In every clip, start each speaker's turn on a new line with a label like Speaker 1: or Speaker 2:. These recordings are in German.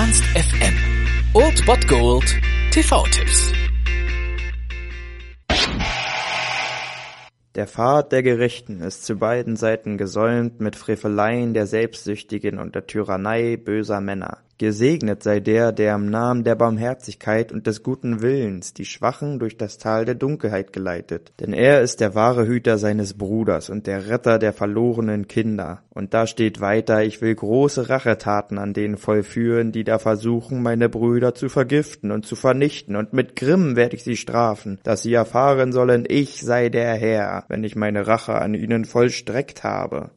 Speaker 1: Ernst FM. Old Bot Gold TV-Tipps.
Speaker 2: Der Pfad der Gerichten ist zu beiden Seiten gesäumt mit Freveleien der Selbstsüchtigen und der Tyrannei böser Männer. Gesegnet sei der, der im Namen der Barmherzigkeit und des guten Willens die Schwachen durch das Tal der Dunkelheit geleitet. Denn er ist der wahre Hüter seines Bruders und der Retter der verlorenen Kinder. Und da steht weiter, ich will große Rachetaten an denen vollführen, die da versuchen, meine Brüder zu vergiften und zu vernichten, und mit Grimm werde ich sie strafen, dass sie erfahren sollen, ich sei der Herr, wenn ich meine Rache an ihnen vollstreckt habe.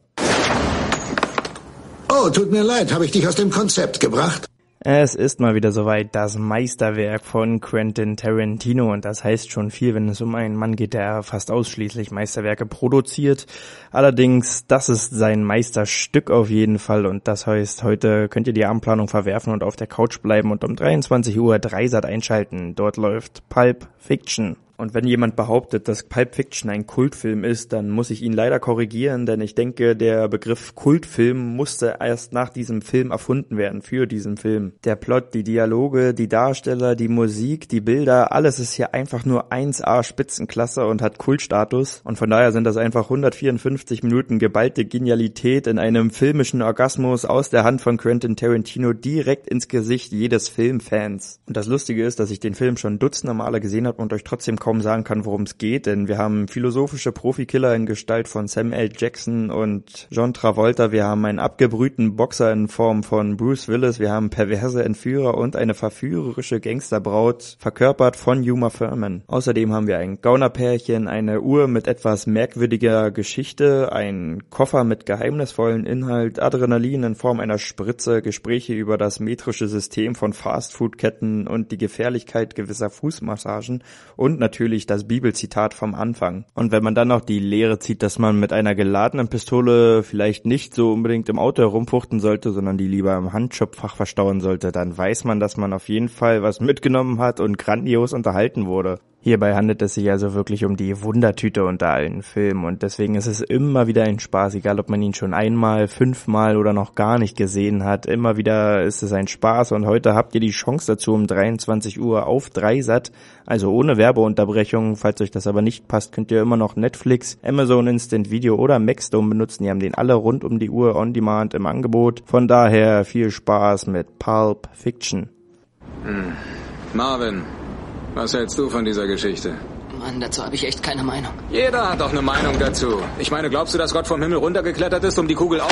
Speaker 3: Oh, tut mir leid, habe ich dich aus dem Konzept gebracht?
Speaker 2: Es ist mal wieder soweit das Meisterwerk von Quentin Tarantino und das heißt schon viel, wenn es um einen Mann geht, der fast ausschließlich Meisterwerke produziert. Allerdings, das ist sein Meisterstück auf jeden Fall und das heißt, heute könnt ihr die Abendplanung verwerfen und auf der Couch bleiben und um 23 Uhr Dreisat einschalten. Dort läuft Pulp Fiction. Und wenn jemand behauptet, dass Pulp Fiction ein Kultfilm ist, dann muss ich ihn leider korrigieren, denn ich denke, der Begriff Kultfilm musste erst nach diesem Film erfunden werden, für diesen Film. Der Plot, die Dialoge, die Darsteller, die Musik, die Bilder, alles ist hier einfach nur 1A Spitzenklasse und hat Kultstatus. Und von daher sind das einfach 154 Minuten geballte Genialität in einem filmischen Orgasmus aus der Hand von Quentin Tarantino direkt ins Gesicht jedes Filmfans. Und das Lustige ist, dass ich den Film schon dutzende Male gesehen habe und euch trotzdem kaum kaum sagen kann, worum es geht, denn wir haben philosophische Profikiller in Gestalt von Sam L. Jackson und John Travolta, wir haben einen abgebrühten Boxer in Form von Bruce Willis, wir haben perverse Entführer und eine verführerische Gangsterbraut, verkörpert von Yuma Thurman. Außerdem haben wir ein Gaunerpärchen, eine Uhr mit etwas merkwürdiger Geschichte, ein Koffer mit geheimnisvollen Inhalt, Adrenalin in Form einer Spritze, Gespräche über das metrische System von Fastfood-Ketten und die Gefährlichkeit gewisser Fußmassagen und natürlich natürlich das Bibelzitat vom Anfang. Und wenn man dann noch die Lehre zieht, dass man mit einer geladenen Pistole vielleicht nicht so unbedingt im Auto herumfuchten sollte, sondern die lieber im Handschubfach verstauen sollte, dann weiß man, dass man auf jeden Fall was mitgenommen hat und grandios unterhalten wurde. Hierbei handelt es sich also wirklich um die Wundertüte unter allen Filmen und deswegen ist es immer wieder ein Spaß, egal ob man ihn schon einmal, fünfmal oder noch gar nicht gesehen hat. Immer wieder ist es ein Spaß und heute habt ihr die Chance dazu um 23 Uhr auf Dreisat, also ohne Werbeunterbrechung. Falls euch das aber nicht passt, könnt ihr immer noch Netflix, Amazon Instant Video oder Maxdome benutzen. Die haben den alle rund um die Uhr on Demand im Angebot. Von daher viel Spaß mit Pulp Fiction.
Speaker 4: Hm. Marvin, was hältst du von dieser Geschichte?
Speaker 5: Mann, dazu habe ich echt keine Meinung.
Speaker 4: Jeder hat doch eine Meinung dazu. Ich meine, glaubst du, dass Gott vom Himmel runtergeklettert ist, um die Kugel auf...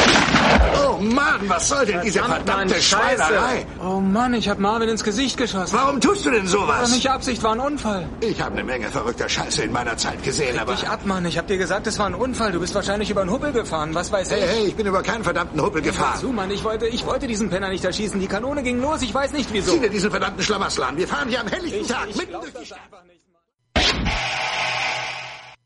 Speaker 3: Oh Mann, was soll denn diese verdammte Scheißerei?
Speaker 4: Oh Mann, ich habe Marvin ins Gesicht geschossen.
Speaker 3: Warum tust du denn sowas?
Speaker 4: War nicht Absicht, war ein Unfall.
Speaker 3: Ich habe eine Menge verrückter Scheiße in meiner Zeit gesehen,
Speaker 4: Leg
Speaker 3: aber...
Speaker 4: dich ab, Mann. Ich habe dir gesagt, es war ein Unfall. Du bist wahrscheinlich über einen Hubbel gefahren. Was weiß
Speaker 3: Hey,
Speaker 4: ich?
Speaker 3: hey, ich bin über keinen verdammten Huppel gefahren.
Speaker 4: zu, Mann. Ich wollte, ich wollte diesen Penner nicht erschießen. Die Kanone ging los. Ich weiß nicht, wieso.
Speaker 3: Sieh dir diesen verdammten Schlamassel an. Wir fahren hier am helllichten
Speaker 4: Ich,
Speaker 3: Tag,
Speaker 4: ich
Speaker 3: mitten
Speaker 4: glaub
Speaker 3: durch die Stadt.